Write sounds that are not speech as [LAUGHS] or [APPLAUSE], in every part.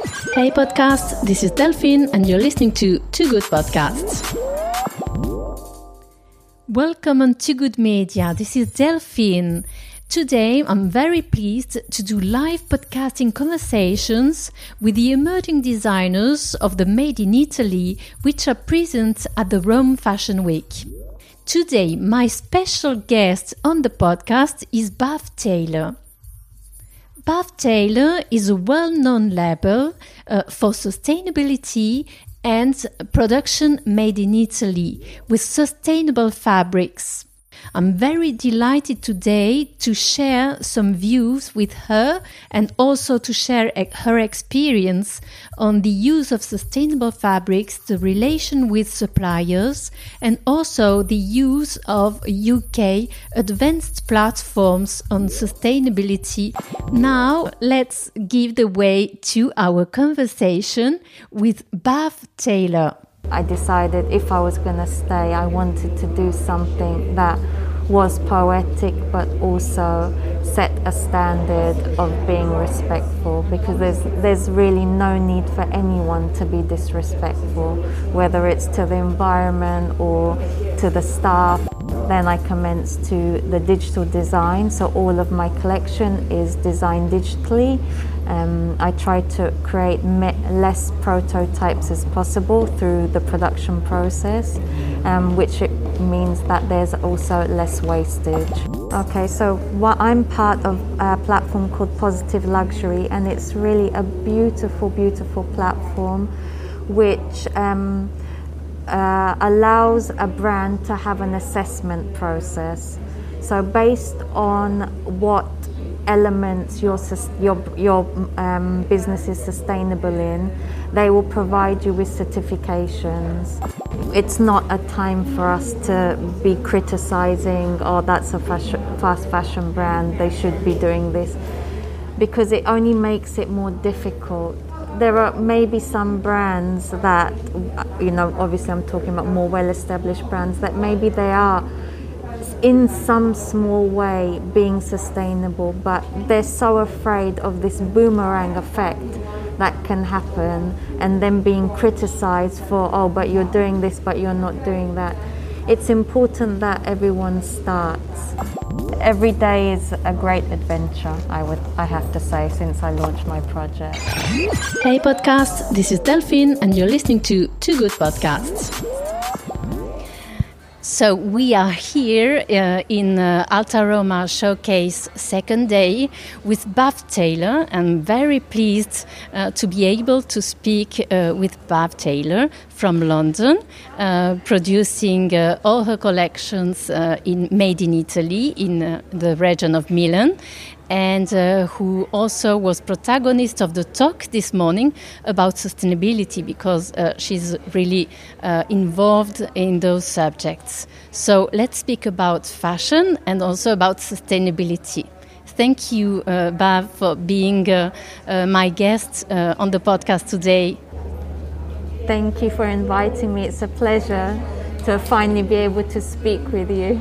Hey podcast, this is Delphine and you're listening to Too Good Podcasts. Welcome on Too Good Media. This is Delphine. Today, I'm very pleased to do live podcasting conversations with the emerging designers of the Made in Italy, which are present at the Rome Fashion Week. Today, my special guest on the podcast is Bav Tailor. Bav Tailor is a well known label uh, for sustainability and production made in Italy with sustainable fabrics. I'm very delighted today to share some views with her and also to share her experience on the use of sustainable fabrics, the relation with suppliers, and also the use of UK advanced platforms on sustainability. Now, let's give the way to our conversation with Bav Tailor. I decided if I was going to stay, I wanted to do something that was poetic but also set a standard of being respectful because there's there's really no need for anyone to be disrespectful whether it's to the environment or to the staff. Then I commenced to the digital design. So all of my collection is designed digitally um, I try to create less prototypes as possible through the production process, um, which means that there's also less wastage. Okay, so what I'm part of a platform called Positive Luxury, and it's really a beautiful, beautiful platform which um, uh, allows a brand to have an assessment process. So, based on what elements your your your um, business is sustainable in, they will provide you with certifications. It's not a time for us to be criticizing, oh, that's a fast fashion brand, they should be doing this, because it only makes it more difficult. There are maybe some brands that, you know, obviously I'm talking about more well established brands, that maybe they are in some small way being sustainable, but they're so afraid of this boomerang effect that can happen and then being criticized for, oh, but you're doing this, but you're not doing that. It's important that everyone starts. Every day is a great adventure, I would I have to say, since I launched my project. Hey podcast, this is Delphine and you're listening to Two Good Podcasts. So we are here uh, in uh, Alta Roma Showcase second day with Bav Tailor. I'm very pleased uh, to be able to speak uh, with Bav Tailor from London, uh, producing uh, all her collections in made in Italy in the region of Milan and uh, who also was protagonist of the talk this morning about sustainability because uh, she's really uh, involved in those subjects. So let's speak about fashion and also about sustainability. Thank you, uh, for being uh, uh, my guest on the podcast today. Thank you for inviting me. It's a pleasure to finally be able to speak with you.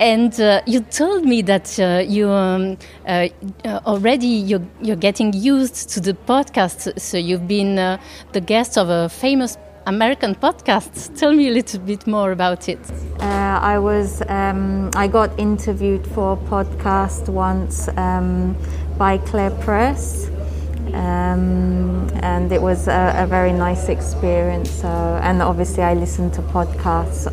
And uh, you told me that uh, you um, uh, uh already you're, you're, getting used to the podcast. So you've been uh, the guest of a famous American podcast. Tell me a little bit more about it. Uh, I was um, I got interviewed for a podcast once um, by Clare Press. Um, and it was a, a, very nice experience. So, and obviously, I listen to podcasts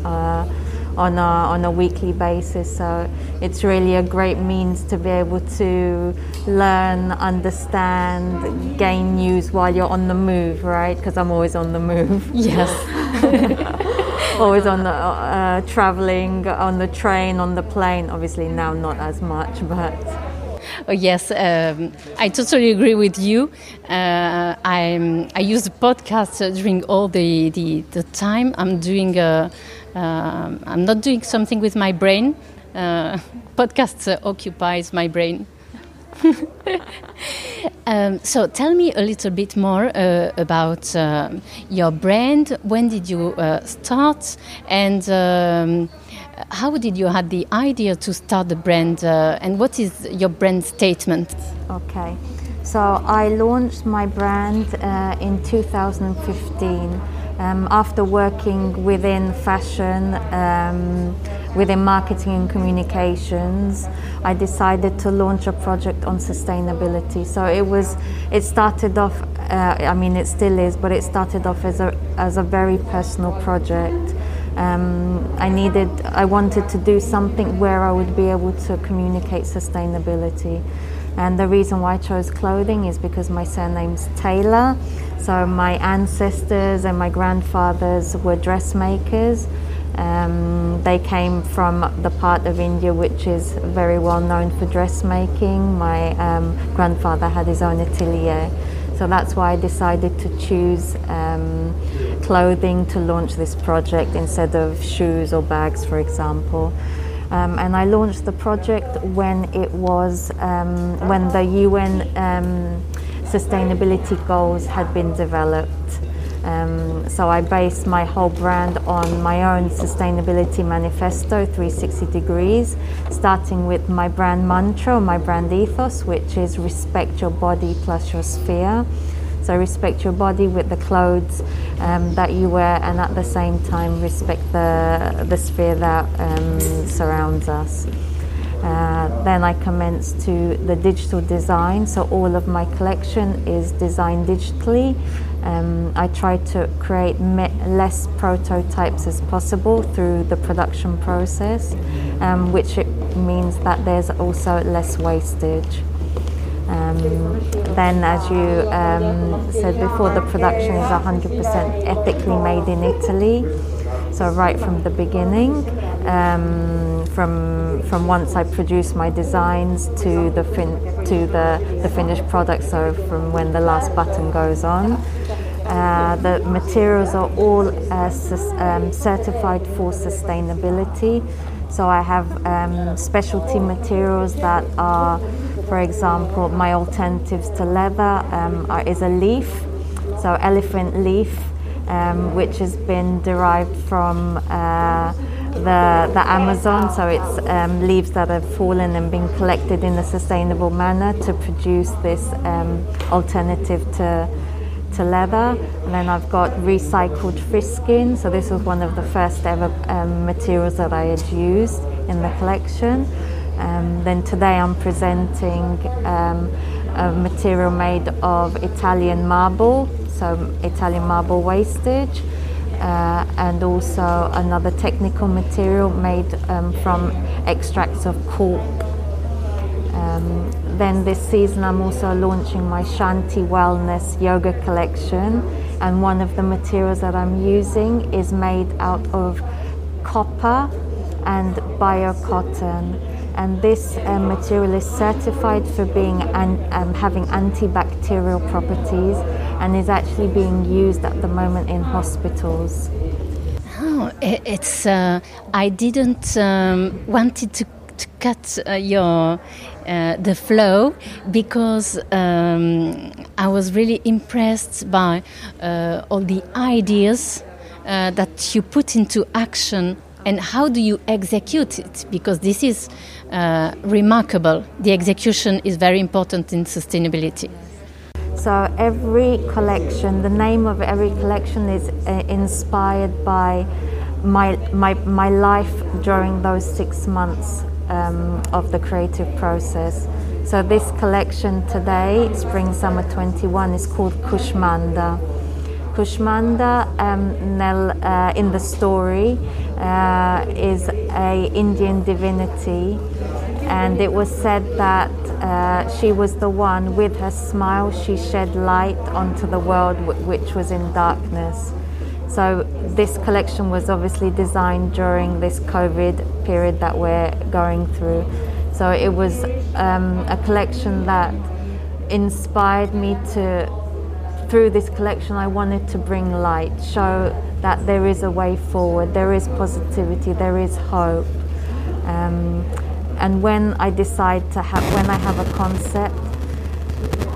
on a, on a weekly basis. So it's really a great means to be able to learn, understand, gain news while you're on the move, right? Because I'm always on the move. Yes. [LAUGHS] always on the uh, traveling on the train, on the plane. Obviously now not as much, but. Oh, yes, um, I totally agree with you. Uh, I I use the podcast during all the, the, the time I'm doing a, um, I'm not doing something with my brain. Uh, [LAUGHS] podcasts uh, occupies my brain. [LAUGHS] um, so tell me a little bit more uh, about uh, your brand. When did you uh, start, and um, how did you have the idea to start the brand? Uh, and what is your brand statement? Okay. So I launched my brand uh, in 2015 um, after working within fashion, um, within marketing and communications. I decided to launch a project on sustainability. So it was, it started off. Uh, I mean, it still is, but it started off as a as a very personal project. Um, I needed, I wanted to do something where I would be able to communicate sustainability. And the reason why I chose clothing is because my surname's Tailor. So my ancestors and my grandfathers were dressmakers. Um, they came from the part of India which is very well known for dressmaking. My um, grandfather had his own atelier. So that's why I decided to choose um, clothing to launch this project instead of shoes or bags, for example. Um, and I launched the project when it was um, when the UN um, sustainability goals had been developed. Um, so I based my whole brand on my own sustainability manifesto, 360 degrees, starting with my brand mantra, my brand ethos, which is respect your body plus your sphere. So respect your body with the clothes um, that you wear, and at the same time respect the the sphere that um, surrounds us. Uh, then I commenced to the digital design, so all of my collection is designed digitally. Um, I try to create less prototypes as possible through the production process, um, which means that there's also less wastage. Um, then, as you um, said before, the production is 100% ethically made in Italy. So right from the beginning, um, from from once I produce my designs to the fin- to the, the finished product. So from when the last button goes on. Uh, the materials are all uh, um, certified for sustainability. So I have um, specialty materials that are, for example, my alternatives to leather um, are, is a leaf, so elephant leaf, um, which has been derived from uh, the, the Amazon. So it's um, leaves that have fallen and been collected in a sustainable manner to produce this um, alternative to to leather. And then I've got recycled fish skin. So this was one of the first ever um, materials that I had used in the collection. Um, then today I'm presenting um, a material made of Italian marble, so Italian marble wastage. Uh, and also another technical material made um, from extracts of cork um, then this season, I'm also launching my Shanti Wellness Yoga collection, and one of the materials that I'm using is made out of copper and biocotton. And this uh, material is certified for being an, um, having antibacterial properties, and is actually being used at the moment in hospitals. Oh, it's. Uh, I didn't um, wanted to to cut uh, your uh, the flow because um, I was really impressed by uh, all the ideas uh, that you put into action and how do you execute it because this is uh, remarkable the execution is very important in sustainability so every collection the name of every collection is uh, inspired by my, my, my life during those six months um, of the creative process. So this collection today, Spring Summer 21, is called Kushmanda. Kushmanda um, nel, uh, in the story uh, is a Indian divinity and it was said that uh, she was the one with her smile she shed light onto the world which was in darkness so this collection was obviously designed during this COVID period that we're going through. So it was um, a collection that inspired me to, through this collection, I wanted to bring light, show that there is a way forward, there is positivity, there is hope. Um, and when I decide to have, when I have a concept,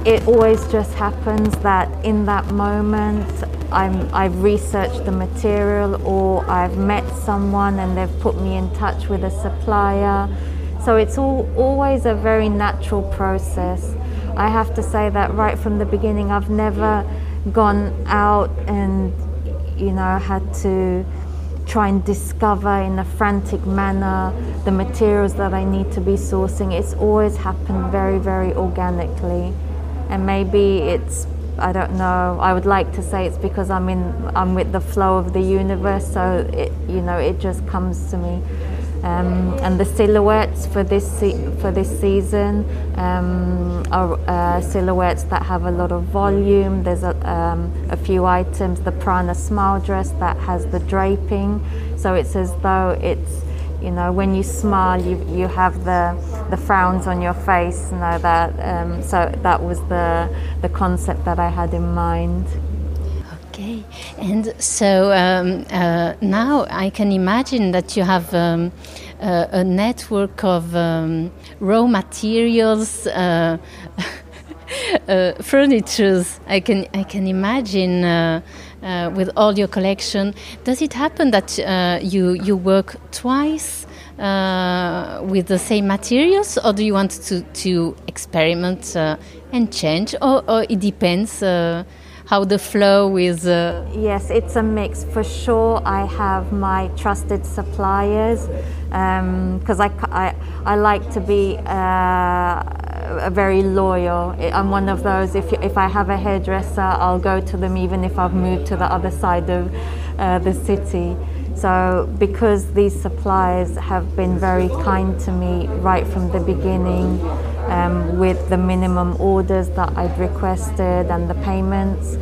it always just happens that in that moment I'm, I've researched the material or I've met someone and they've put me in touch with a supplier. So it's all, always a very natural process I have to say that right from the beginning, I've never gone out and, you know, had to try and discover in a frantic manner the materials that I need to be sourcing. It's always happened very, very organically. And maybe it's I don't know. I would like to say it's because I'm in I'm with the flow of the universe, so it you know it just comes to me. Um, and the silhouettes for this for this season um, are uh, silhouettes that have a lot of volume. There's a, um, a few items. The Prana smile dress that has the draping, so it's as though it's you know when you smile you, you have the the frowns on your face you know that um, so that was the the concept that I had in mind and so um, uh, now I can imagine that you have um, uh, a network of um, raw materials uh, [LAUGHS] uh, furnitures I can I can imagine uh, uh, with all your collection. Does it happen that you you work twice with the same materials, or do you want to to experiment and change, or, or it depends? How the flow is uh, yes it's a mix for sure i have my trusted suppliers because um, I, I, I like to be uh, very loyal. I'm one of those. If if I have a hairdresser, I'll go to them even if I've moved to the other side of uh, the city. So because these suppliers have been very kind to me right from the beginning, um, with the minimum orders that I'd requested and the payments,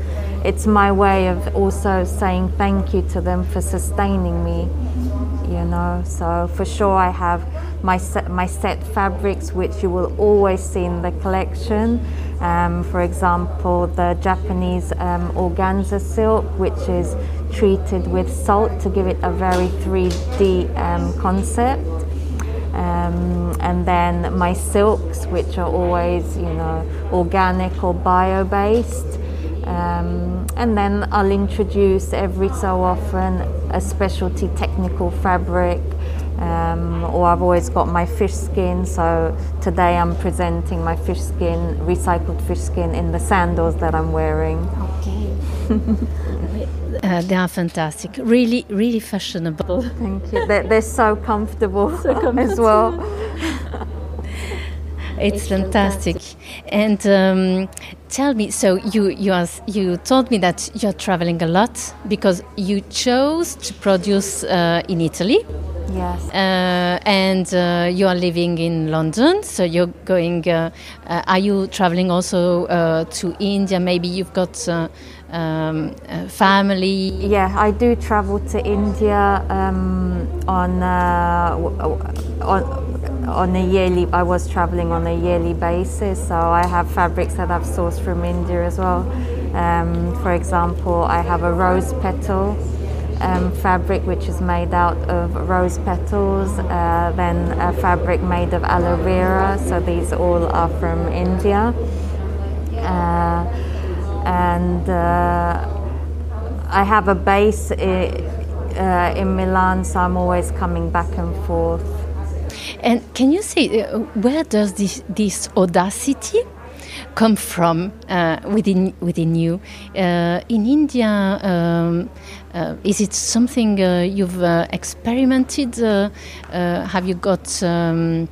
it's my way of also saying thank you to them for sustaining me you know. So for sure, I have my set, my set fabrics, which you will always see in the collection. Um, for example, the Japanese um, organza silk, which is treated with salt to give it a very 3D um, concept. Um, and then my silks, which are always, you know, organic or bio-based. Um, and then I'll introduce every so often a specialty technical fabric. Um, or I've always got my fish skin. So today I'm presenting my fish skin recycled fish skin in the sandals that I'm wearing. Okay [LAUGHS] uh, they are fantastic really really fashionable [LAUGHS] thank you they're, they're so, comfortable so [LAUGHS] comfortable as well [LAUGHS] it's fantastic. And um, tell me, so you you are, you told me that you're traveling a lot because you chose to produce uh, in Italy. Yes. Uh, and uh, you are living in London, so you're going. Uh, uh, are you traveling also uh, to India? Maybe you've got um, family. Yeah, I do travel to India um, on on on a yearly I was traveling on a yearly basis so I have fabrics that I've sourced from India as well um, for example I have a rose petal um, fabric which is made out of rose petals uh, then a fabric made of aloe vera so these all are from India uh, and uh, I have a base uh, in Milan so I'm always coming back and forth and can you say uh, where does this, this audacity come from uh, within within you? Uh, in India, um, uh, is it something you've experimented? have you got um,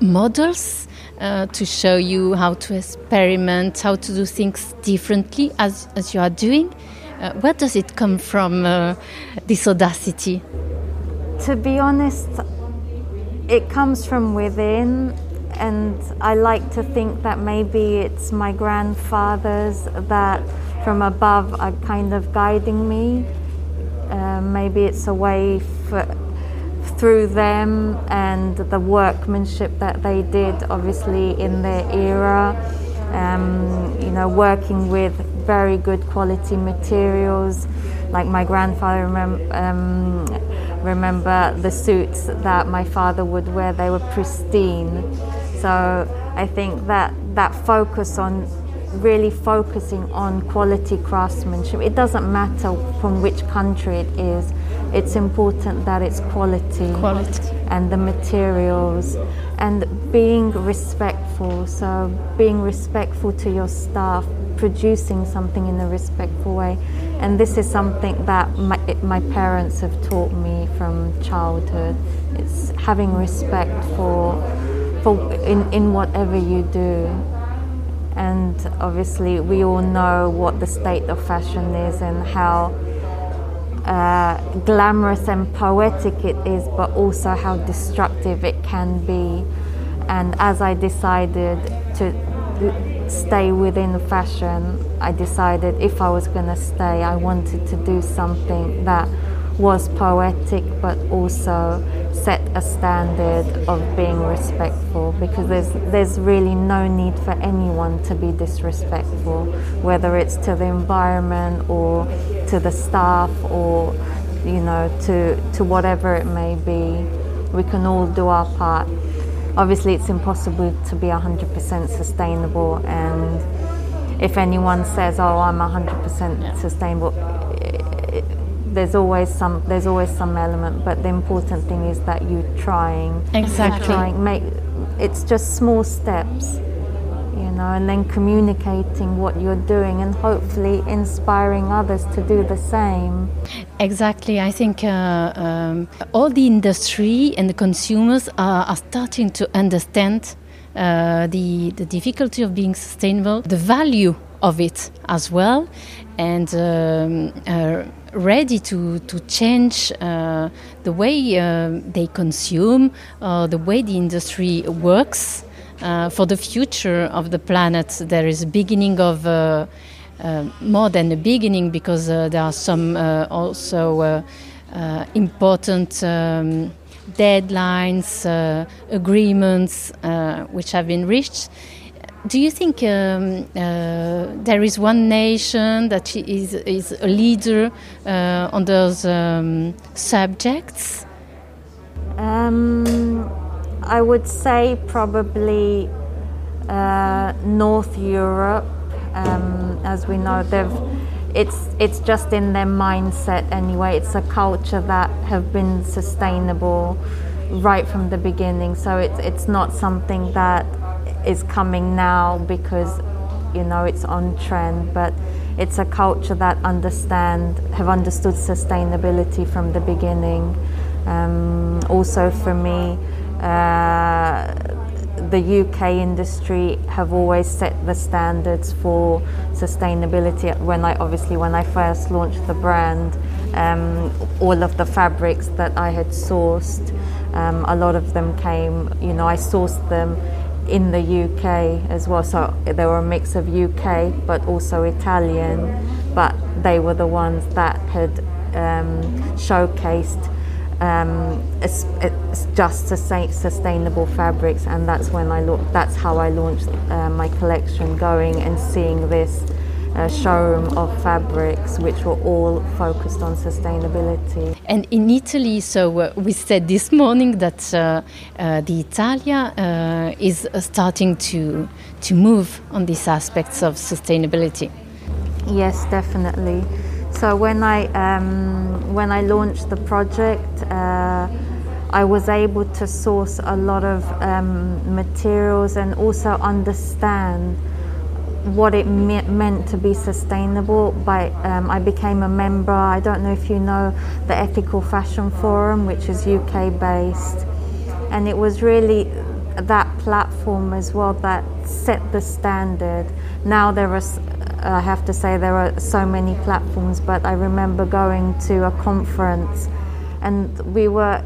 models? Uh, to show you how to experiment, how to do things differently as, as you are doing? Uh, where does it come from, uh, this audacity? To be honest, it comes from within and I like to think that maybe it's my grandfathers that from above are kind of guiding me. Uh, maybe it's a way for, through them and the workmanship that they did, obviously, in their era. Um, you know, working with very good quality materials. Like my grandfather remember. Um, remember the suits that my father would wear, they were pristine. So I think that that focus on really focusing on quality craftsmanship, it doesn't matter from which country it is, it's important that it's quality, quality. and the materials and being respectful. So being respectful to your staff, producing something in a respectful way, and this is something that my, my parents have taught me from childhood. It's having respect for for in, in whatever you do. And obviously, we all know what the state of fashion is and how uh, glamorous and poetic it is, but also how destructive it can be. And as I decided to stay within fashion, I decided if I was going to stay, I wanted to do something that was poetic but also set a standard of being respectful because there's there's really no need for anyone to be disrespectful whether it's to the environment or to the staff or you know to to whatever it may be we can all do our part obviously it's impossible to be 100% sustainable and if anyone says oh I'm 100% yeah. sustainable there's always some there's always some element but the important thing is that you're trying. Exactly. Trying make it's just small steps you know and then communicating what you're doing and hopefully inspiring others to do the same. Exactly. I think uh, um, all the industry and the consumers are, are starting to understand uh, the the difficulty of being sustainable the value of it as well. And um, uh, ready to, to change uh, the way uh, they consume, uh, the way the industry works uh, for the future of the planet. There is a beginning of uh, uh, more than a beginning because there are some also important um, deadlines, agreements which have been reached do you think um, uh, there is one nation that is, is a leader uh, on those um, subjects? Um, I would say probably uh, North Europe. Um, as we know, it's it's just in their mindset anyway. It's a culture that have been sustainable right from the beginning. So it's it's not something that is coming now because you know it's on trend but it's a culture that understand have understood sustainability from the beginning. Um, also for me uh, the UK industry have always set the standards for sustainability when I obviously when I first launched the brand um, all of the fabrics that I had sourced um, a lot of them came you know I sourced them in the UK as well. So they were a mix of UK but also Italian, but they were the ones that had um, showcased um, it's, it's just sustainable fabrics, and that's when I lo- that's how I launched uh, my collection, going and seeing this uh, showroom of fabrics which were all focused on sustainability. And in Italy, so uh, we said this morning that uh, uh the Italia is starting to to move on these aspects of sustainability. Yes, definitely. So when I um, when I launched the project. Uh, I was able to source a lot of um, materials and also understand what it me- meant to be sustainable. By um, I became a member. I don't know if you know the Ethical Fashion Forum, which is UK based, and it was really that platform as well that set the standard. Now there are, I have to say, there are so many platforms, but I remember going to a conference, and we were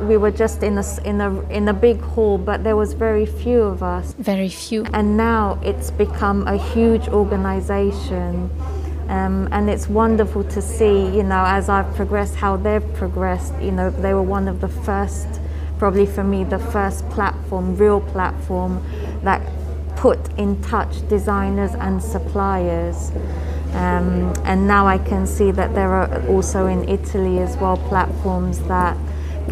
we were just in a, in a in a big hall, but there was very few of us. Very few. And now it's become a huge organization. Um, and it's wonderful to see, you know, as I've progressed, how they've progressed. You know, they were one of the first, probably for me, the first platform, real platform, that put in touch designers and suppliers. Um, and now I can see that there are also in Italy as well platforms that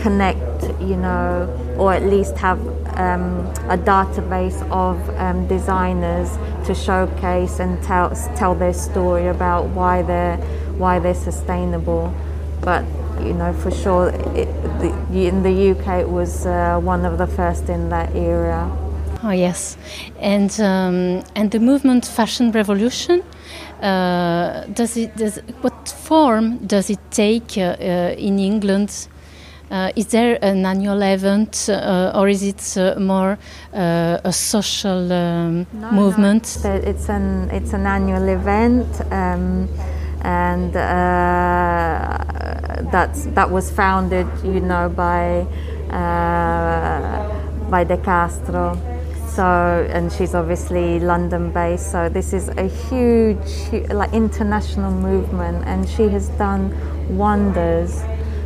connect, you know, or at least have um, a database of um, designers to showcase and tell tell their story about why they're why they're sustainable. But you know, for sure, it, the, in the UK, it was uh, one of the first in that era. Oh yes, and um, and the movement fashion revolution. Uh, does it does what form does it take uh, uh, in England? Uh, is there an annual event, uh, or is it uh, more a social um, no, movement? No, it's an it's an annual event. Um, and that's that was founded, you know, by by De Castro so and she's obviously London based so this is a huge like international movement and she has done wonders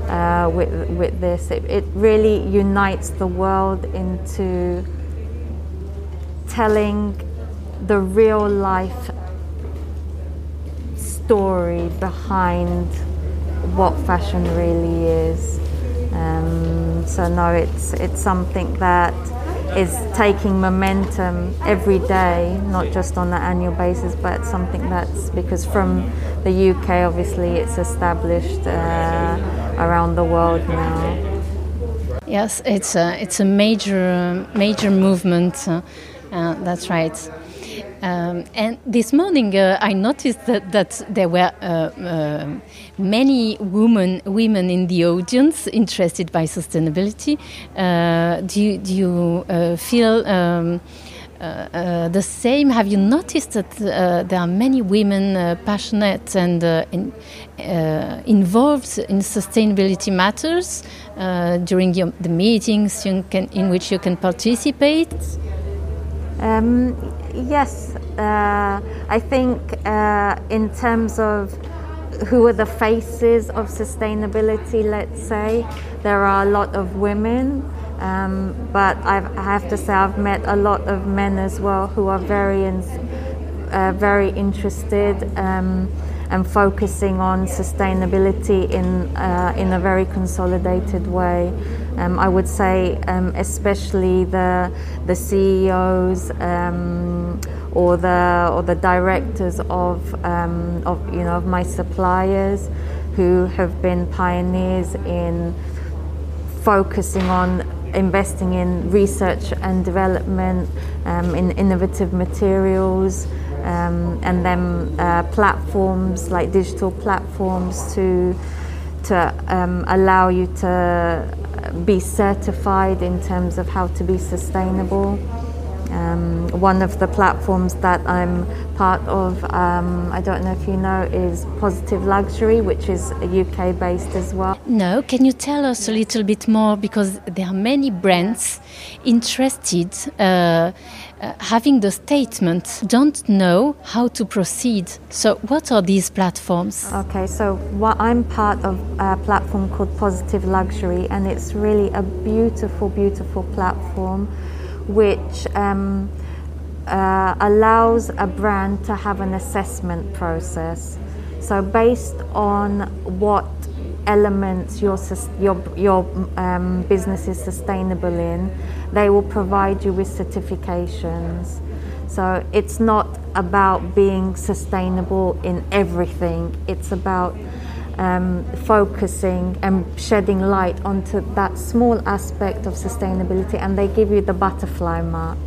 uh, with, with this. It, it really unites the world into telling the real life story behind what fashion really is. Um, so no it's it's something that is taking momentum every day, not just on an annual basis, but something that's because from the UK, obviously, it's established uh, around the world now. Yes, it's a it's a major major movement. Uh, uh, that's right. Um, and this morning, uh, I noticed that, that there were uh, uh, many women women in the audience interested by sustainability. Uh, do you, do you uh, feel um, uh, the same? Have you noticed that there are many women passionate and in, involved in sustainability matters during your, the meetings can, in which you can participate? Um, yes, uh, I think uh, in terms of who are the faces of sustainability, let's say, there are a lot of women, um, but I've, I have to say I've met a lot of men as well who are very, in, uh, very interested. Um, and focusing on sustainability in uh, in a very consolidated way. Um, I would say, um, especially the the CEOs um, or the or the directors of um, of you know of my suppliers, who have been pioneers in focusing on investing in research and development um, in innovative materials um, and then uh, platforms like digital platforms to to um, allow you to be certified in terms of how to be sustainable. Um, one of the platforms that I'm part of, um, I don't know if you know, is Positive Luxury, which is UK based as well. No, can you tell us a little bit more? Because there are many brands interested. Uh, uh, having the statement don't know how to proceed. So, what are these platforms? Okay, so what I'm part of a platform called Positive Luxury, and it's really a beautiful, beautiful platform which um, uh, allows a brand to have an assessment process. So, based on what elements your, your, your um, business is sustainable in, they will provide you with certifications. So it's not about being sustainable in everything, it's about um, focusing and shedding light onto that small aspect of sustainability, and they give you the butterfly mark.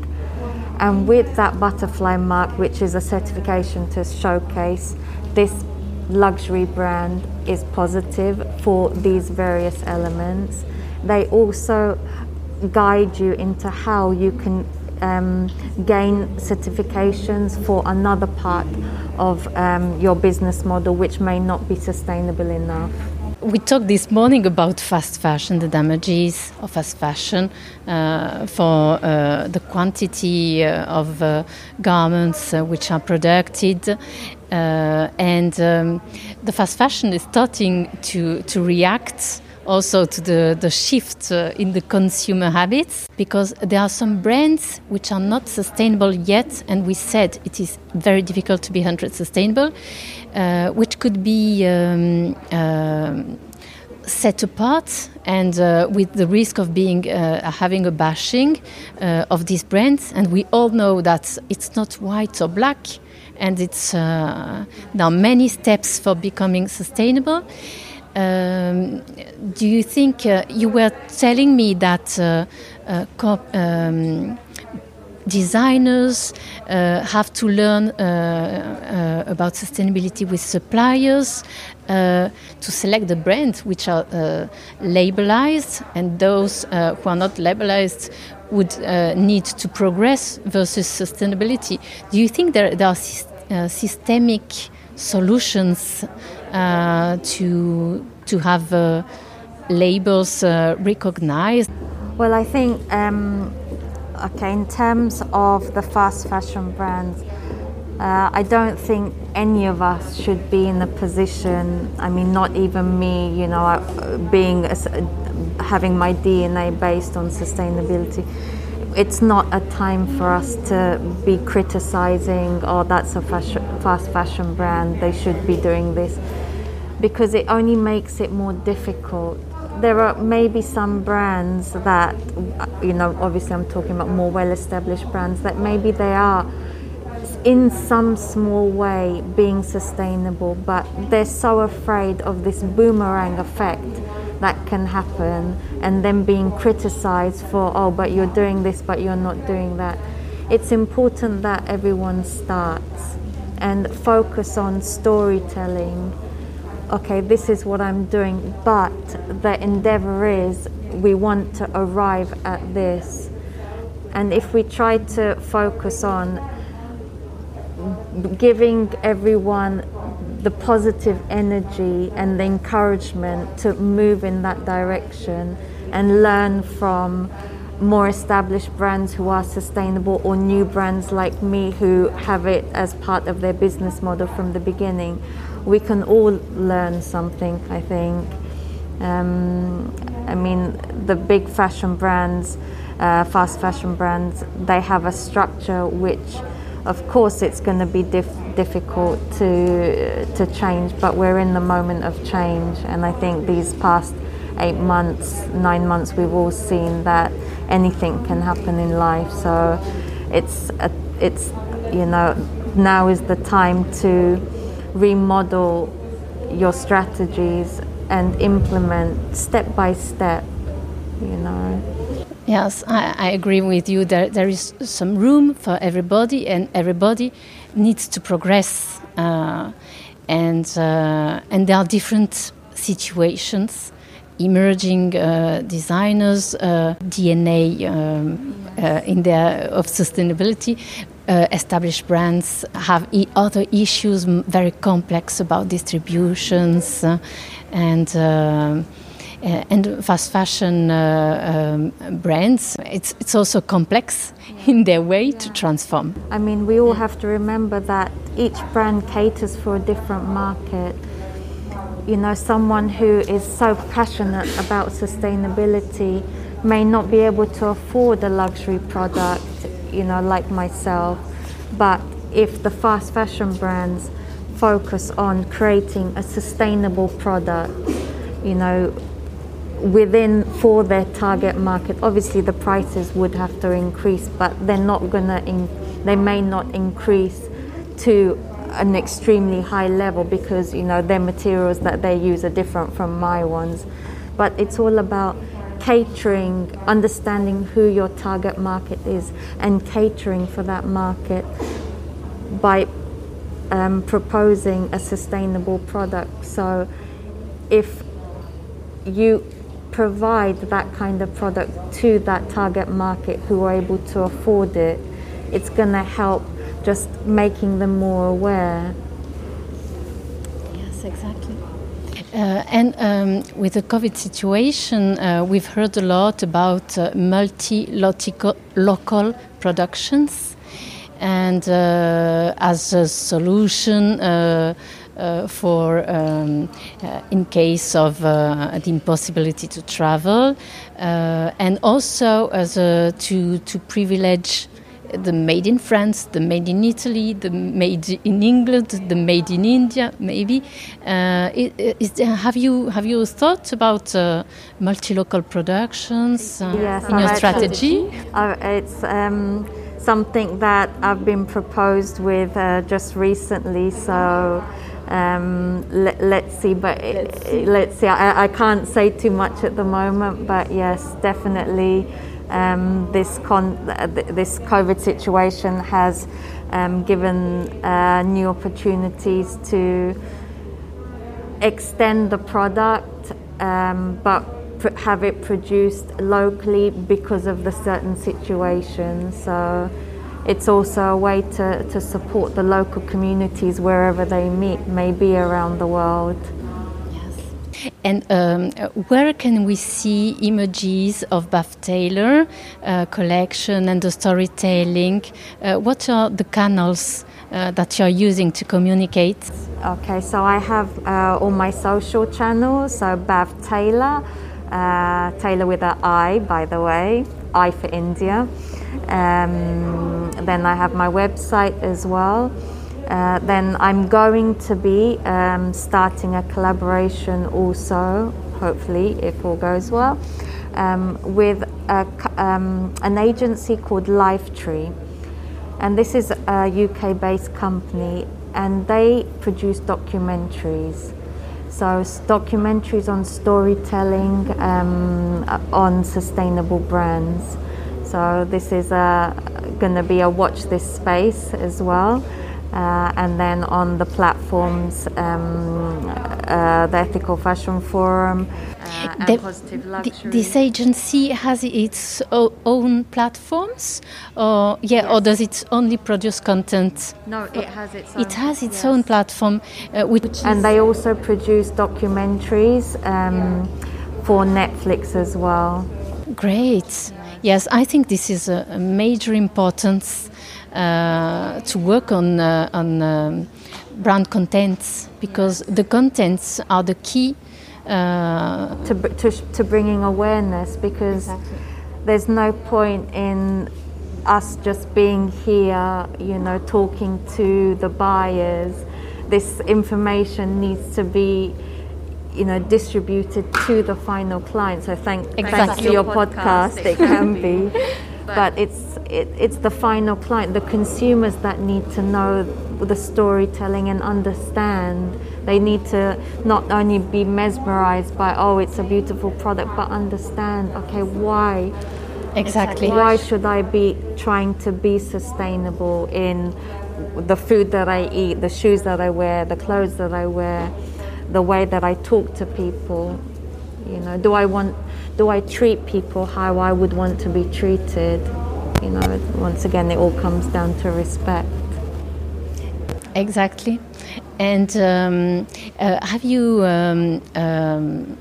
And with that butterfly mark, which is a certification to showcase this luxury brand is positive for these various elements, they also guide you into how you can um, gain certifications for another part of um, your business model which may not be sustainable enough. We talked this morning about fast fashion, the damages of fast fashion uh, for uh, the quantity uh, of uh, garments uh, which are produced. Uh, and um, the fast fashion is starting to, to react also to the, the shift uh, in the consumer habits because there are some brands which are not sustainable yet. And we said it is very difficult to be 100 sustainable uh, which could be um, uh, set apart and uh, with the risk of being uh, having a bashing of these brands. And we all know that it's not white or black and it's uh, there are many steps for becoming sustainable um, do you think uh, you were telling me that uh, uh, um, designers uh, have to learn uh, about sustainability with suppliers to select the brands which are labelized, and those who are not labelized would need to progress versus sustainability. Do you think there, there are systemic solutions to to have labels recognized? Well, I think. Um Okay, in terms of the fast fashion brands, uh, I don't think any of us should be in a position. I mean, not even me. You know, uh, being having my DNA based on sustainability. It's not a time for us to be criticizing. Oh, that's a fast fashion brand. They should be doing this because it only makes it more difficult there are maybe some brands that, you know, obviously I'm talking about more well established brands that maybe they are in some small way being sustainable, but they're so afraid of this boomerang effect that can happen and then being criticized for, oh, but you're doing this, but you're not doing that. It's important that everyone starts and focus on storytelling okay, this is what I'm doing, but the endeavor is we want to arrive at this. And if we try to focus on giving everyone the positive energy and the encouragement to move in that direction and learn from more established brands who are sustainable or new brands like me who have it as part of their business model from the beginning we can all learn something, I think. Um, I mean, the big fashion brands, uh, fast fashion brands, they have a structure which, of course, it's going to be dif- difficult to to change. But we're in the moment of change, and I think these past eight months, nine months, we've all seen that anything can happen in life. So it's a, it's you know now is the time to remodel your strategies and implement step by step, you know. Yes, I, I agree with you. There, there is some room for everybody, and everybody needs to progress. Uh, and, uh, and there are different situations emerging uh, designers, uh, DNA um, uh, in their of sustainability. Uh, established brands have e other issues, very complex about distributions and. Uh, and fast fashion um, brands, it's, it's also complex in their way yeah. to transform. I mean, we all have to remember that each brand caters for a different market you know, someone who is so passionate about sustainability may not be able to afford a luxury product, you know, like myself. But if the fast fashion brands focus on creating a sustainable product, you know, within for their target market, obviously the prices would have to increase, but they're not gonna, in, they may not increase to an extremely high level because you know their materials that they use are different from my ones. But it's all about catering understanding who your target market is and catering for that market by um, proposing a sustainable product. So if you provide that kind of product to that target market who are able to afford it it's going to help just making them more aware. Yes, exactly. Uh, and um, with the COVID situation, uh, we've heard a lot about uh, multi-local productions, and uh, as a solution uh, for um, in case of the impossibility to travel, and also as a, to to privilege the made in France, the made in Italy, the made in England, the made in India, maybe. Uh, is, have you have you thought about uh, multi-local productions uh, yes, in your strategy? Uh, it's um, something that I've been proposed with uh, just recently. So. Um, let, us see, but let's see. Let's see. I, I, can't say too much at the moment, but yes, definitely Um, this, con- this COVID situation has um, given uh, new opportunities to extend the product, um, but pr- have it produced locally because of the certain situation. So it's also a way to, to support the local communities wherever they meet, maybe around the world. And um, where can we see images of Bav Tailor uh, collection and the storytelling? Uh, what are the canals uh, that you're using to communicate? Okay, so I have uh, all my social channels. So Bav Tailor, uh, Tailor with an I, by the way, I for India. Um, then I have my website as well. Uh, then I'm going to be um, starting a collaboration also, hopefully, if all goes well, um, with a, um, an agency called Lifetree. And this is a UK based company, and they produce documentaries. So, documentaries on storytelling, um, on sustainable brands. So, this is going to be a watch this space as well. Uh, and then on the platforms, um, uh, the Ethical Fashion Forum uh, the, Positive Luxury. this agency has its own platforms, or yeah, yes. or does it only produce content? No, it has its. Own, it has its yes. own platform, uh, which and they also produce documentaries um, for Netflix as well. Great. Yes, I think this is a, a major importance uh, to work on uh, on um, brand contents because the contents are the key uh, to, to, to bringing awareness because exactly. there's no point in us just being here, you know, talking to the buyers. This information needs to be, you know, distributed to the final client. So thank, exactly. thanks to your podcast, podcast it can be. [LAUGHS] but it's it, it's the final client, the consumers that need to know the storytelling and understand. They need to not only be mesmerized by oh it's a beautiful product, but understand okay why exactly why should I be trying to be sustainable in the food that I eat, the shoes that I wear, the clothes that I wear, the way that I talk to people. You know, do I want do I treat people how I would want to be treated? You know, once again, it all comes down to respect. Exactly. And um, uh, have you um, um,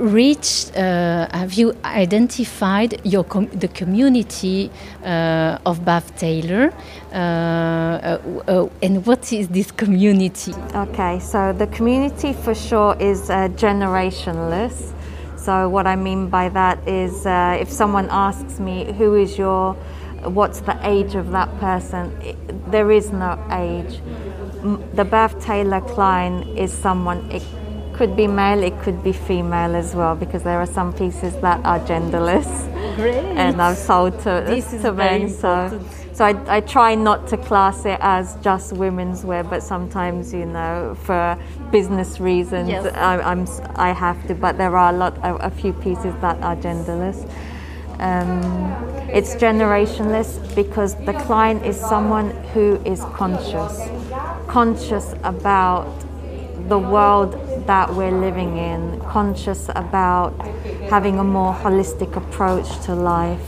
reached, uh, have you identified your com the community uh, of Bav Tailor? Uh, uh, uh, and what is this community? Okay, so the community for sure is generationless. So, what I mean by that is if someone asks me, who is your what's the age of that person. It, there is no age. The Bav Tailor Klein is someone, it could be male, it could be female as well, because there are some pieces that are genderless. Great. And I've sold to, this to men. So, so I, I try not to class it as just women's wear, but sometimes, you know, for business reasons, yes. I, I'm, I have to. But there are a lot, a, a few pieces that are genderless. Um, it's generationless because the client is someone who is conscious, conscious about the world that we're living in, conscious about having a more holistic approach to life,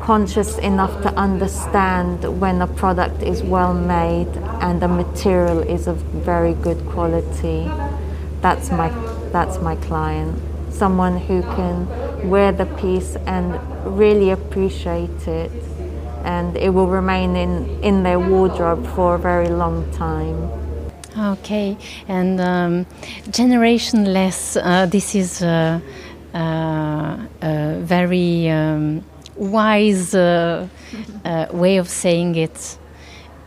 conscious enough to understand when a product is well made and the material is of very good quality. That's my, that's my client. Someone who can wear the piece and really appreciate it and it will remain in, in their wardrobe for a very long time. Okay, and um, generationless, uh, this is a, a, a very um, wise uh, uh, way of saying it.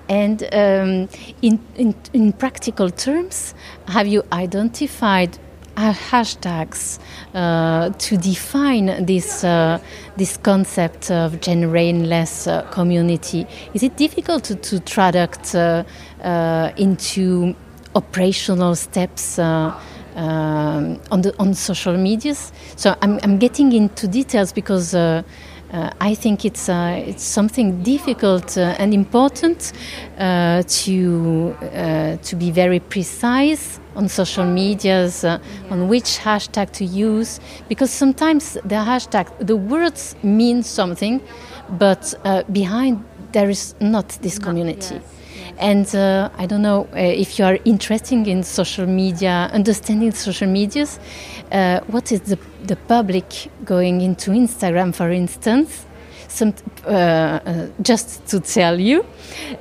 And um, in, in, in practical terms, have you identified hashtags uh, to define this uh, this concept of generationless uh, community? Is it difficult to, to traduct uh, uh, into operational steps? Uh, um, on the on social medias, so I'm, I'm getting into details because I think it's it's something difficult and important to to be very precise on social medias uh, on which hashtag to use because sometimes the hashtag the words mean something, but behind there is not this community. Yes. And uh, I don't know uh, if you are interested in social media, understanding social medias. Uh, what is the, the public going into Instagram, for instance? Some, uh, uh, just to tell you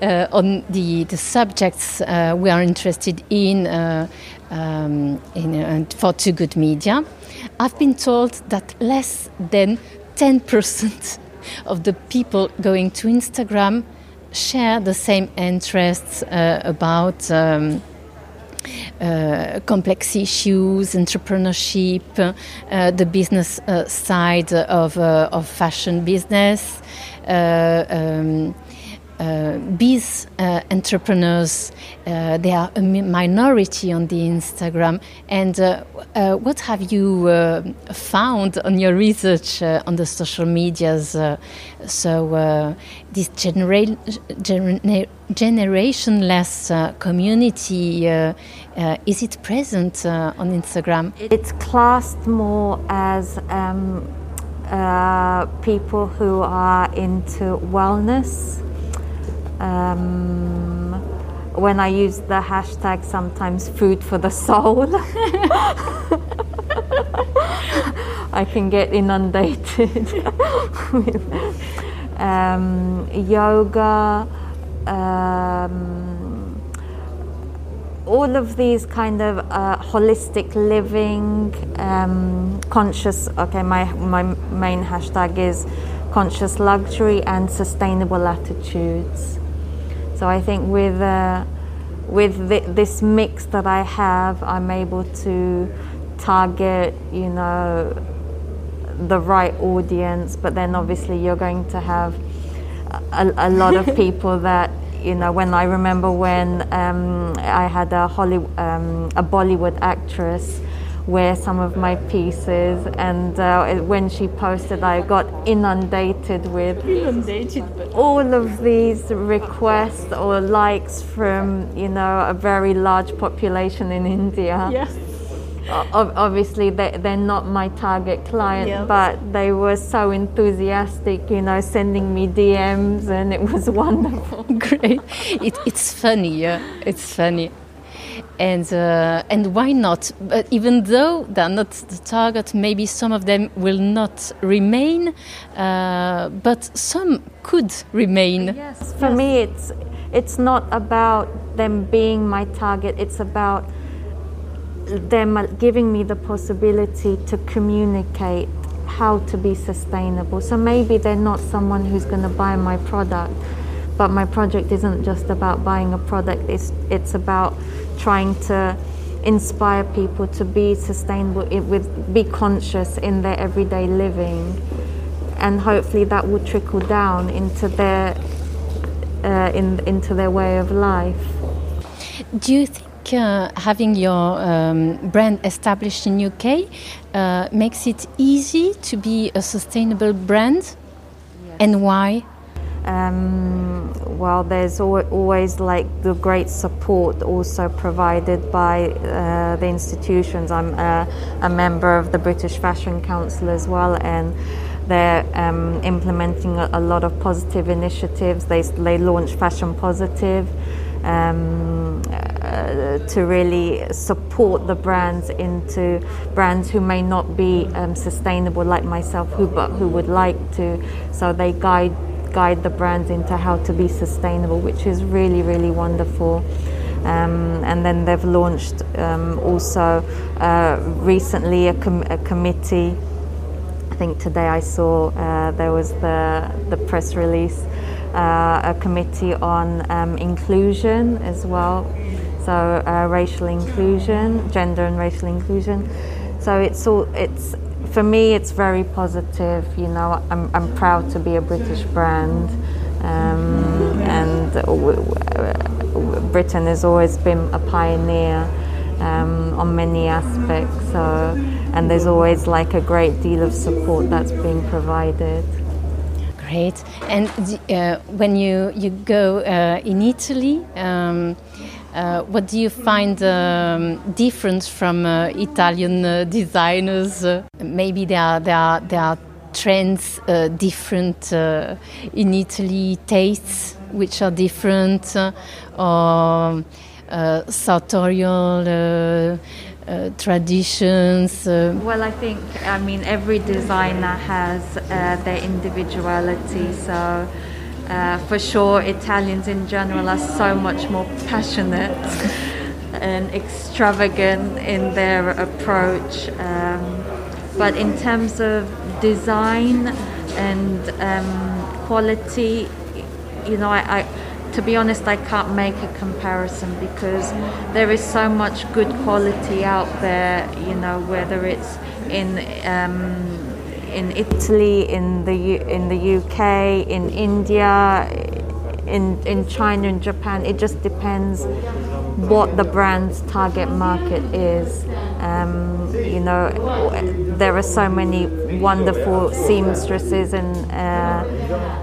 uh, on the, the subjects we are interested in, um, in for Too Good Media, I've been told that less than 10% of the people going to Instagram share the same interests uh, about um, uh, complex issues, entrepreneurship, uh, the business uh, side of, uh, of fashion business. Uh, um, uh, uh, entrepreneurs uh, they are a minority on the Instagram. And uh, uh, what have you uh, found on your research on the social medias? so this genera gener generationless community is it present on Instagram? It's classed more as. Um, people who are into wellness um, when I use the hashtag sometimes food for the soul, [LAUGHS] I can get inundated [LAUGHS] with um, yoga. Um, all of these kind of uh, holistic living, um, conscious. Okay, my my main hashtag is conscious luxury and sustainable attitudes. So I think with uh, with th- this mix that I have, I'm able to target, you know, the right audience. But then obviously you're going to have a, a lot of [LAUGHS] people that you know. When I remember when um, I had a Hollywood, um, a Bollywood actress wear some of my pieces and uh, when she posted I got inundated with inundated, all of these requests or likes from you know a very large population in India. Yes. Obviously they, they're not my target client yeah. but they were so enthusiastic you know sending me dms and it was [LAUGHS] wonderful. Great. It, it's funny yeah. It's funny and uh, and why not? But even though they're not the target, maybe some of them will not remain, uh, but some could remain. Yes, for yes. me, it's it's not about them being my target. It's about them giving me the possibility to communicate how to be sustainable. So maybe they're not someone who's going to buy my product, but my project isn't just about buying a product. It's it's about trying to inspire people to be sustainable, with be conscious in their everyday living, and hopefully that will trickle down into their uh, in, into their way of life. Do you think uh, having your um, brand established in UK uh, makes it easy to be a sustainable brand, yes. and why? Um, well, there's always like the great support also provided by uh, the institutions. I'm a, a, member of the British Fashion Council as well, and they're um, implementing a, a, lot of positive initiatives. They, they launched Fashion Positive. Um, uh, to really support the brands into brands who may not be um, sustainable like myself who but who would like to so they guide guide the brands into how to be sustainable, which is really, really wonderful. Um, and then they've launched um, also uh, recently a, com- a, committee. I think today I saw uh, there was the, the press release, uh, a committee on um, inclusion as well. So uh, racial inclusion, gender and racial inclusion. So it's all it's for me, it's very positive. You know, I'm, I'm proud to be a British brand, um, and Britain has always been a pioneer um, on many aspects. So, and there's always like a great deal of support that's being provided. Great. And uh, when you you go uh, in Italy, um, uh, what do you find um, different from uh, Italian uh, designers? Uh, maybe there are there are there are trends different in Italy, tastes which are different, or sartorial uh, traditions? Uh? Well, I think, I mean, every designer has uh, their individuality. So, uh, for sure, Italians in general are so much more passionate and extravagant in their approach. Um, but in terms of design and um, quality, you know, I, I to be honest, I can't make a comparison because there is so much good quality out there. You know, whether it's in um, in Italy, in the in the UK, in India, in in China, and Japan. It just depends what the brand's target market is. Um, you know, there are so many wonderful seamstresses and uh,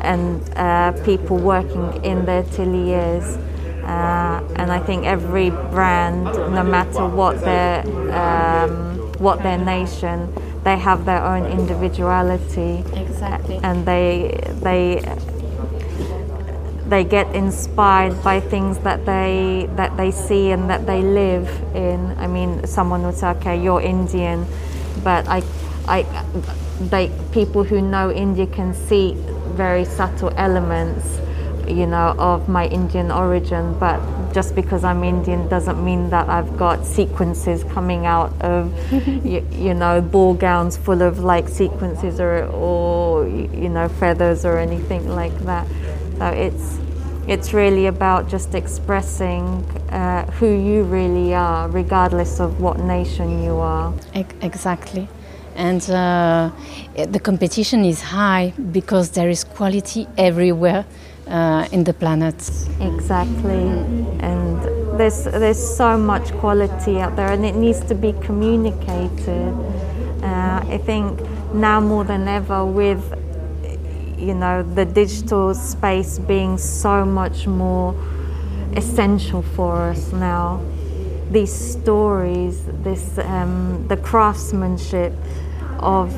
and uh, people working in their ateliers. Uh, and I think every brand, no matter what their um, what their nation, they have their own individuality. Exactly. And they they they get inspired by things that they that they see and that they live in. I mean, someone would say, "Okay, you're Indian," but I, I, they people who know India can see very subtle elements, you know, of my Indian origin. But just because I'm Indian doesn't mean that I've got sequences coming out of, [LAUGHS] you, you, know, ball gowns full of like sequences or or you know feathers or anything like that. So it's it's really about just expressing uh, who you really are, regardless of what nation you are. Exactly. And uh, the competition is high because there is quality everywhere uh, in the planet. Exactly. And there's, there's so much quality out there, and it needs to be communicated. Uh, I think now more than ever, with you know, the digital space being so much more essential for us now. These stories, this um, the craftsmanship of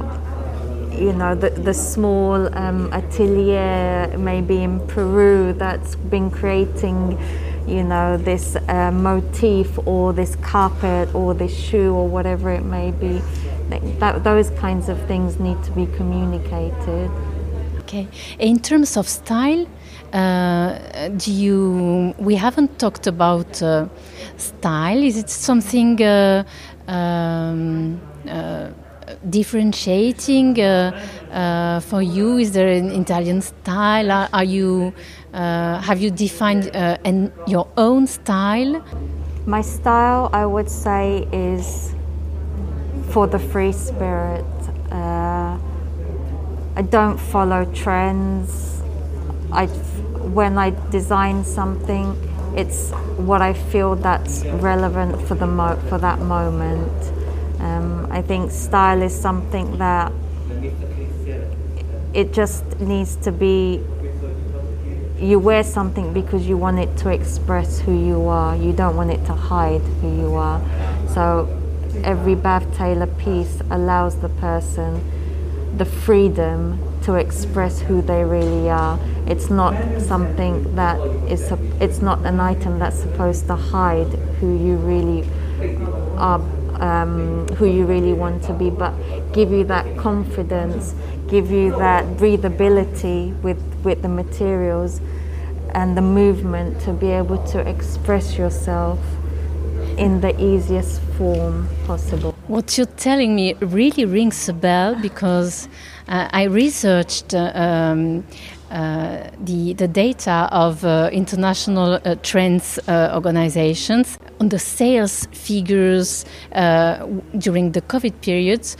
you know the, the small um, atelier maybe in Peru that's been creating you know this uh, motif or this carpet or this shoe or whatever it may be that, those kinds of things need to be communicated Okay. In terms of style, uh, do you? We haven't talked about uh, style. Is it something uh, um, uh, differentiating uh, uh, for you? Is there an Italian style? Are, are you? have you defined an, your own style? My style, I would say, is for the free spirit. I don't follow trends. I, when I design something, it's what I feel that's relevant for the for that moment. Um, I think style is something that it just needs to be. You wear something because you want it to express who you are. You don't want it to hide who you are. So every Bav Tailor piece allows the person the freedom to express who they really are. It's not something that is, it's not an item that's supposed to hide who you really are, um, who you really want to be, but give you that confidence, give you that breathability with, with the materials and the movement to be able to express yourself in the easiest form possible. What you're telling me really rings a bell because uh, I researched uh, um, uh, the, the data of uh, international uh, trends organizations on the sales figures during the COVID periods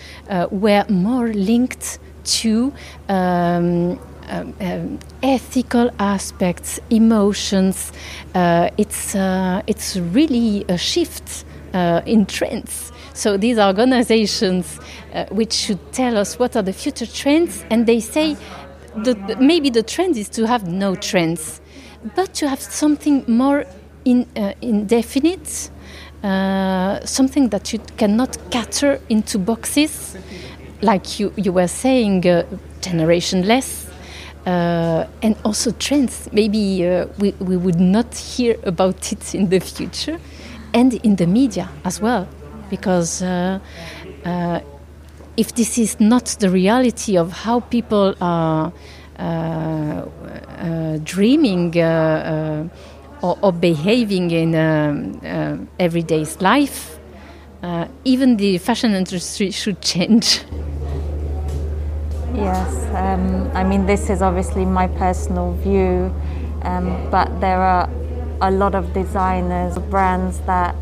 were more linked to um, um, um, ethical aspects, emotions. Uh, it's uh, it's really a shift uh, in trends. So these organizations, uh, which should tell us what are the future trends, and they say the, maybe the trend is to have no trends, but to have something more in, uh, indefinite, uh, something that you cannot cater into boxes, like you, you were saying, uh, generationless. Uh, and also trends. Maybe uh, we, we would not hear about it in the future, and in the media as well, because uh, uh, if this is not the reality of how people are uh, uh, dreaming or, or, behaving in um, everyday life, even the fashion industry should change. Yes, um, I mean, this is obviously my personal view, um, but there are a lot of designers, brands that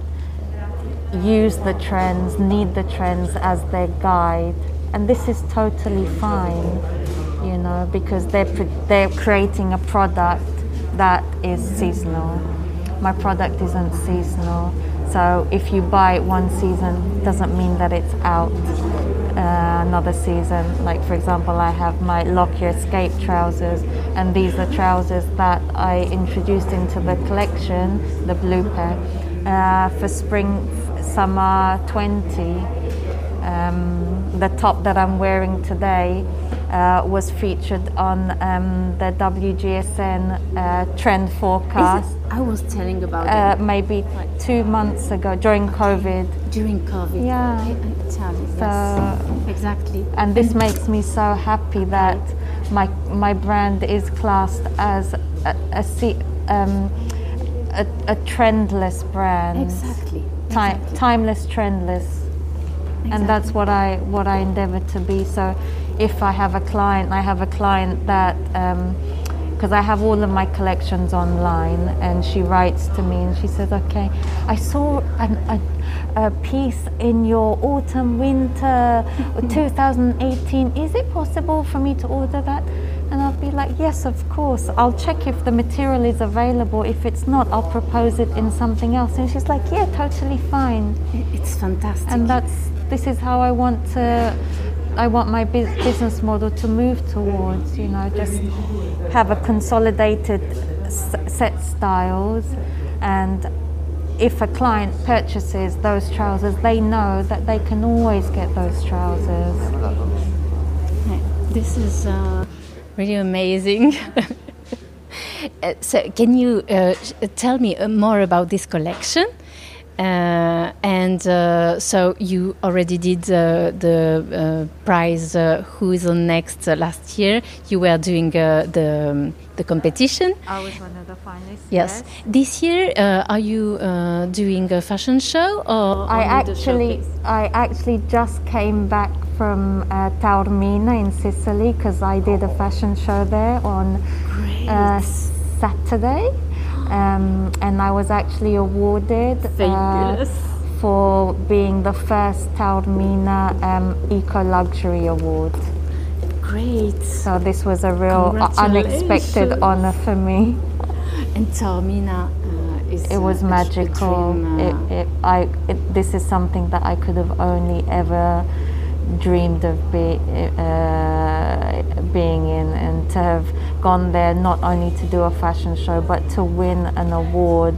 use the trends, need the trends as their guide, and this is totally fine, you know, because they're they're creating a product that is seasonal. My product isn't seasonal, so if you buy it one season, doesn't mean that it's out uh, another season. Like for example, I have my Lockyer Escape trousers, and these are trousers that I introduced into the collection, the blue pair, uh, for spring summer 20. Um, the top that I'm wearing today uh, was featured on um, the WGSN uh, trend forecast. I was telling about uh, it. Maybe two months ago during COVID. During COVID. Yeah. I, I tell you, so, yes. Exactly. And this makes me so happy that my my brand is classed as a, a, um, a, a trendless brand. Exactly exactly. timeless, trendless. Exactly. And that's what I what I endeavor to be. So, if I have a client, I have a client that because um, I have all of my collections online, and she writes to me and she says, "Okay, I saw an, a, a piece in your autumn winter [LAUGHS] 2018. Is it possible for me to order that?" And I'll be like, yes, of course. I'll check if the material is available. If it's not, I'll propose it in something else. And she's like, yeah, totally fine. It's fantastic. And that's this is how I want to. I want my business model to move towards. You know, just have a consolidated set styles, and if a client purchases those trousers, they know that they can always get those trousers. This is. Uh really amazing. [LAUGHS] uh, so, can you uh, tell me uh, more about this collection? Uh, and uh, so you already did uh, the prize Who is on Next last year. You were doing the um, the competition. I was one of the finalists. Yes. yes. This year, are you doing a fashion show or? I actually, I actually just came back from uh, Taormina in Sicily because I did a fashion show there on uh, Saturday. Um, and I was actually awarded uh, for being the first Taormina um, Eco Luxury Award. Great. So this was a real unexpected honor for me. And Taormina uh, is. It was magical. Dream, uh, it, it, I, it, this is something that I could have only ever dreamed of be, uh, being in and to have gone there not only to do a fashion show but to win an award,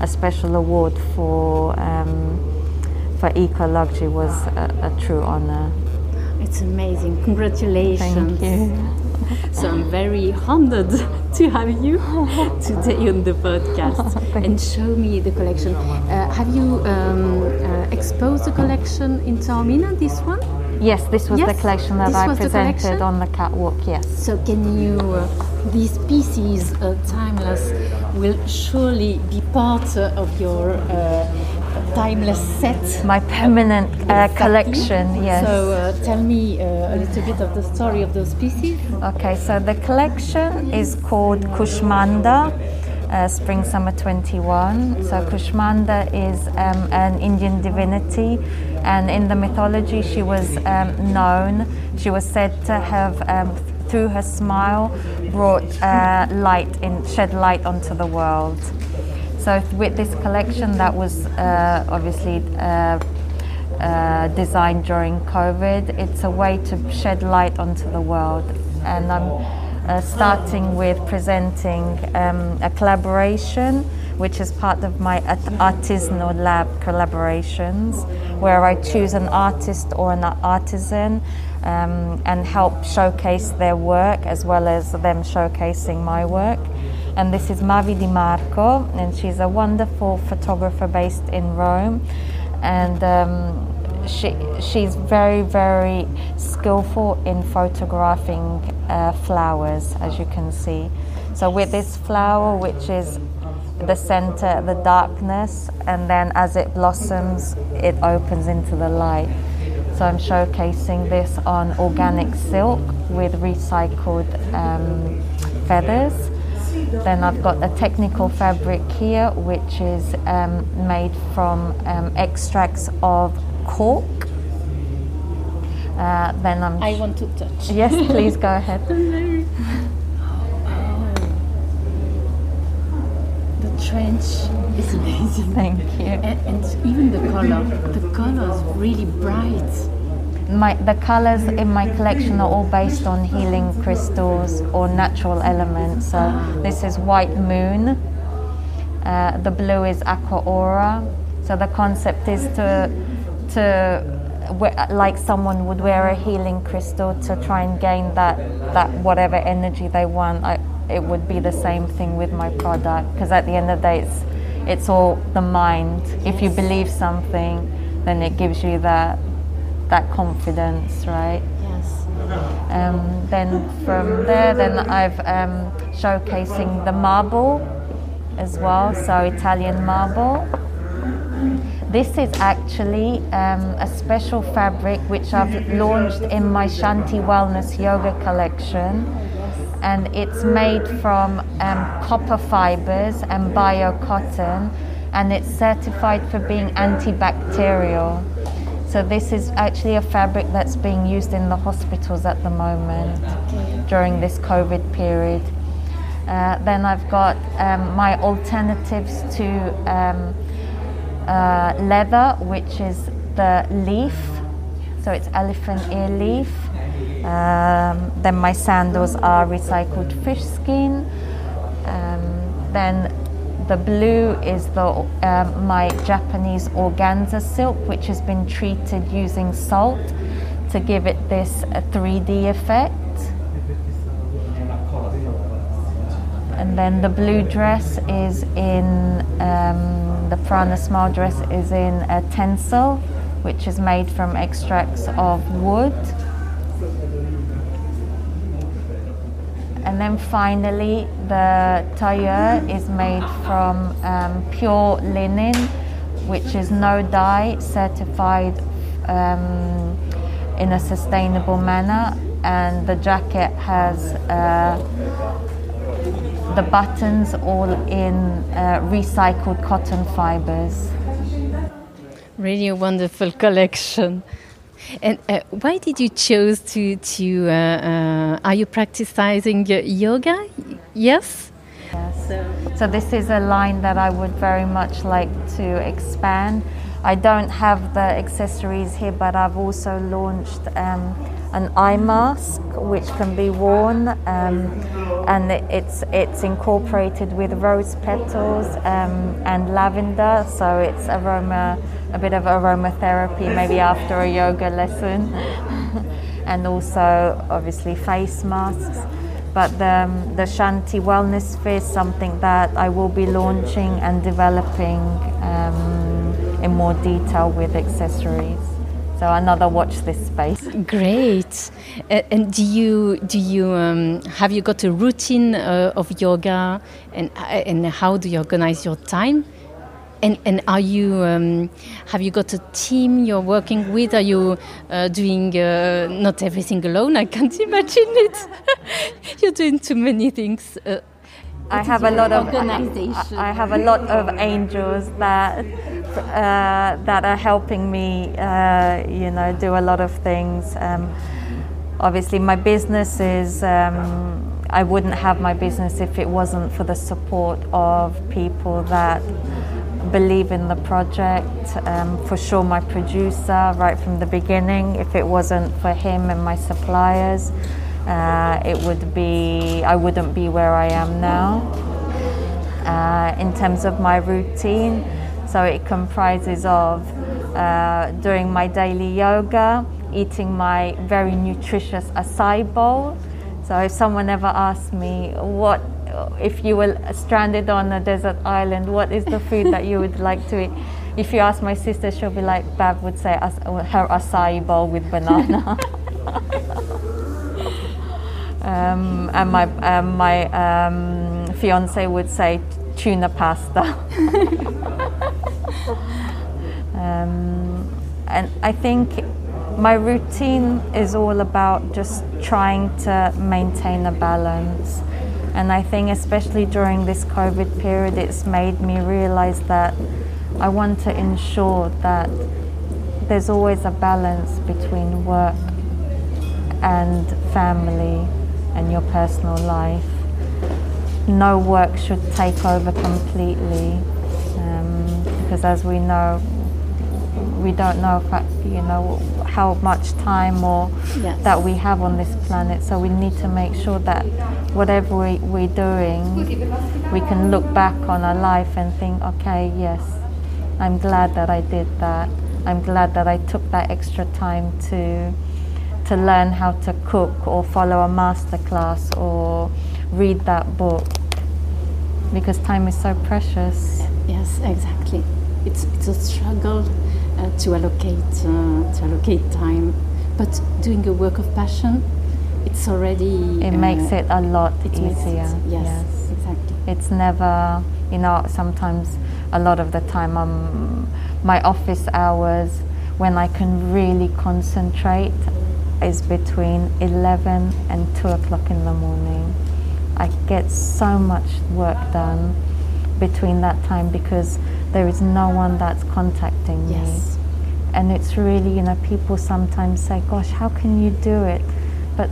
a special award for um, for eco luxury was a, a true honor. It's amazing. Congratulations. Thank you. So I'm very honored to have you today on the podcast [LAUGHS] and show me the collection. Uh, have you um, uh, exposed the collection in Taormina, this one? Yes, this was yes, the collection that I presented on the catwalk, yes. So can you, uh, these pieces, uh, timeless, will surely be part uh, of your uh, timeless set? My permanent uh, collection, yes. So uh, tell me a little bit of the story of those pieces. Okay, so the collection is called Kushmanda uh, Spring Summer 21. So Kushmanda is um, an Indian divinity, and in the mythology, she was um, known, she was said to have. Um, through her smile, brought uh, light in, shed light onto the world. So with this collection, that was uh, obviously uh, uh, designed during COVID. It's a way to shed light onto the world, and I'm uh, starting with presenting um, a collaboration, which is part of my artisanal lab collaborations, where I choose an artist or an artisan um, and help showcase their work as well as them showcasing my work. And this is Mavi Di Marco, and she's a wonderful photographer based in Rome. And um, she, she's very, very skillful in photographing uh, flowers, as you can see. So, with this flower, which is the center, of the darkness, and then as it blossoms, it opens into the light. So, I'm showcasing this on organic silk with recycled um, feathers. Then I've got a technical fabric here, which is um, made from um, extracts of cork. Uh, then I'm. I want to touch. [LAUGHS] Yes, please go ahead. [LAUGHS] the trench is amazing. Thank you. And, and even the color, the color is really bright. My, the colors in my collection are all based on healing crystals or natural elements. So this is white moon. Uh, the blue is aqua aura. So the concept is to to like someone would wear a healing crystal to try and gain that that whatever energy they want. I, it would be the same thing with my product because at the end of the day, it's it's all the mind. If you believe something, then it gives you that that confidence, right? Yes. Um, then from there, then I've um, showcasing the marble as well, so Italian marble. This is actually um, a special fabric which I've launched in my Shanti Wellness Yoga collection. And it's made from um, copper fibers and bio cotton, and it's certified for being antibacterial. So, this is actually a fabric that's being used in the hospitals at the moment during this COVID period. Uh, then I've got um, my alternatives to um, uh, leather, which is the leaf. So it's elephant ear leaf. Um, then my sandals are recycled fish skin. Um, then the blue is the um, my Japanese organza silk, which has been treated using salt to give it this 3D uh, effect. And then the blue dress is in um, the Prana Smile dress is in a tencel, which is made from extracts of wood. And then finally, the tailleur is made from um, pure linen, which is no dye, certified um, in a sustainable manner. And the jacket has uh, the buttons all in uh, recycled cotton fibers. Really a wonderful collection. And uh, why did you choose to to? Uh, uh are you practicing yoga? Yes. Yes. So this is a line that I would very much like to expand. I don't have the accessories here, but I've also launched. Um, an eye mask which can be worn um, and it's it's incorporated with rose petals um, and lavender. So it's aroma a bit of aromatherapy maybe after a yoga lesson. [LAUGHS] And also obviously face masks. But the, um, the Shanti Wellness Sphere is something that I will be launching and developing um, in more detail with accessories. So another watch this space. Great. Uh, and do you do you um, have you got a routine uh, of yoga and uh, and how do you organize your time? And and are you um, have you got a team you're working with? Are you uh, doing uh, not everything alone? I can't [LAUGHS] imagine it. [LAUGHS] you're doing too many things. Uh, I have a lot of I, I, have a lot of angels that uh, that are helping me, uh, you know, do a lot of things. Um, obviously, my business is. Um, I wouldn't have my business if it wasn't for the support of people that believe in the project. Um, for sure, my producer, right from the beginning. If it wasn't for him and my suppliers, uh, it would be I wouldn't be where I am now. Uh, in terms of my routine, so it comprises of uh, doing my daily yoga, eating my very nutritious acai bowl. So if someone ever asks me what if you were stranded on a desert island, what is the food that you would like to eat? If you ask my sister, she'll be like, Bav would say her acai bowl with banana. [LAUGHS] um, and my, um, my um, fiance would say tuna pasta. [LAUGHS] Um, and I think my routine is all about just trying to maintain a balance. And I think, especially during this COVID period, it's made me realize that I want to ensure that there's always a balance between work and family and your personal life. No work should take over completely um, because, as we know, we don't know, you know, how much time or yes. that we have on this planet. So we need to make sure that whatever we, we're doing, we can look back on our life and think, okay, yes, I'm glad that I did that. I'm glad that I took that extra time to to learn how to cook or follow a master class or read that book because time is so precious. Yes, exactly. It's it's a struggle uh, to allocate uh, to allocate time. But doing a work of passion, it's already it makes uh, it a lot easier. It, yes, yes, exactly. It's never you know sometimes a lot of the time um, my office hours when I can really concentrate is between 11 and 2 o'clock in the morning. I get so much work done between that time because there is no one that's contacting yes. me. And it's really, you know, people sometimes say, gosh, how can you do it? But,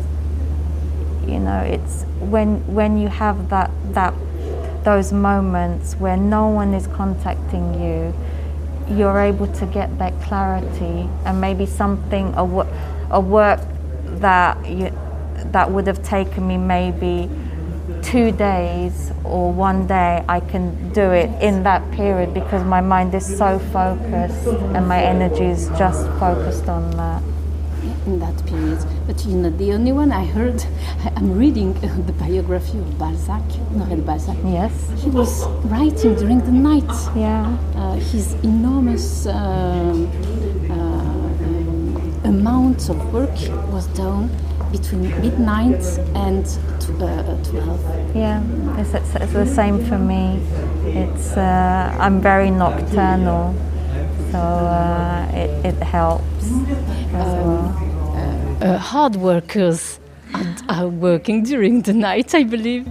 you know, it's when, when you have that, that, those moments where no one is contacting you, you're able to get that clarity and maybe something, a, a work that, you, that would have taken me maybe two days or one day I can do it in that period because my mind is so focused and my energy is just focused on that. In that period, but you're not the only one. I heard, I'm reading [LAUGHS] the biography of Balzac, Honoré Balzac. Yes. He was writing during the night. Yeah. Uh, his enormous uh, amount of work was done between midnight and uh, 12. Yeah, it's, it's, it's, the same for me. It's uh, I'm very nocturnal, so uh, it, it helps as um, well. Uh, hard workers are working during the night, I believe.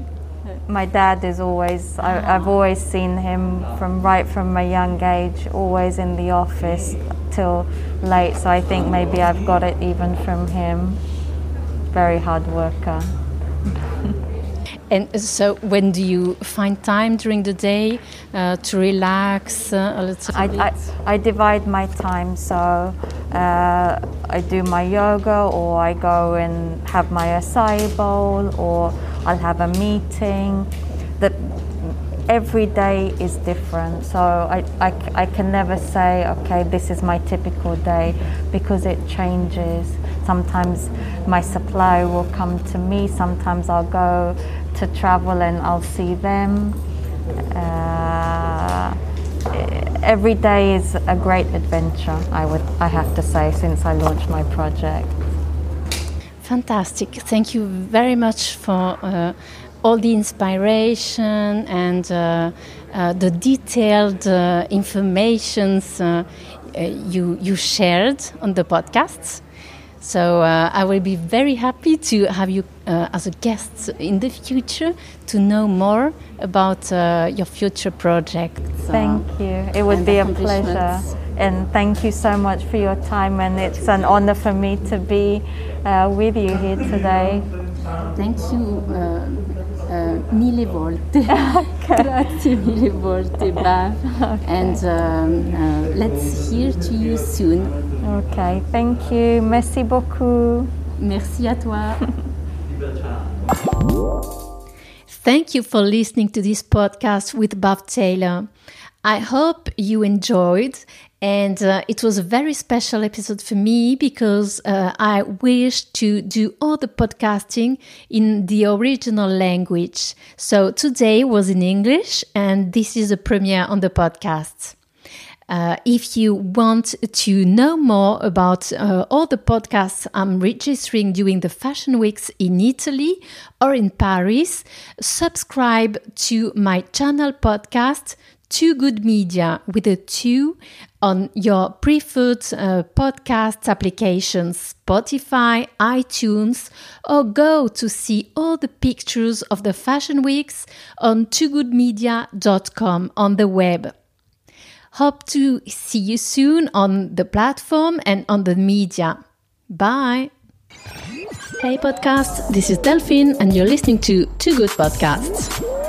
My dad is always, I, I've ah. always seen him from right from a young age, always in the office till late, so I think maybe I've got it even from him. Very hard worker. [LAUGHS] and so, when do you find time during the day uh, to relax uh, a little I, bit? I, I, divide my time, so uh, I do my yoga, or I go and have my acai bowl, or I'll have a meeting. That every day is different, so I, I, I can never say, okay, this is my typical day, because it changes. Sometimes my supply will come to me, sometimes I'll go to travel and I'll see them. Uh, every day is a great adventure, I, would, I have to say, since I launched my project. Fantastic. Thank you very much for uh, all the inspiration and uh, uh, the detailed uh, informations uh, you, you shared on the podcasts. So uh, I will be very happy to have you uh, as a guest in the future to know more about uh, your future projects. Thank you. It would be a pleasure. And thank you so much for your time. And it's an honor for me to be uh, with you here today. Thank you uh, uh, mille volte. [LAUGHS] Grazie mille volte. [LAUGHS] Okay. And um, let's hear to you soon. Ok, thank you. Merci beaucoup. Merci à toi. [LAUGHS] Thank you for listening to this podcast with Bav Tailor. I hope you enjoyed, and uh, it was a very special episode for me because uh, I wish to do all the podcasting in the original language. So today was in English, and this is a premiere on the podcast. Uh, if you want to know more about uh, all the podcasts I'm registering during the Fashion Weeks in Italy or in Paris, subscribe to my channel podcast Too Good Media with a two on your preferred uh, podcast applications, Spotify, iTunes, or go to see all the pictures of the Fashion Weeks on toogoodmedia.com on the web. Hope to see you soon on the platform and on the media. Bye. Hey podcast, this is Delphine and you're listening to Two Good Podcasts.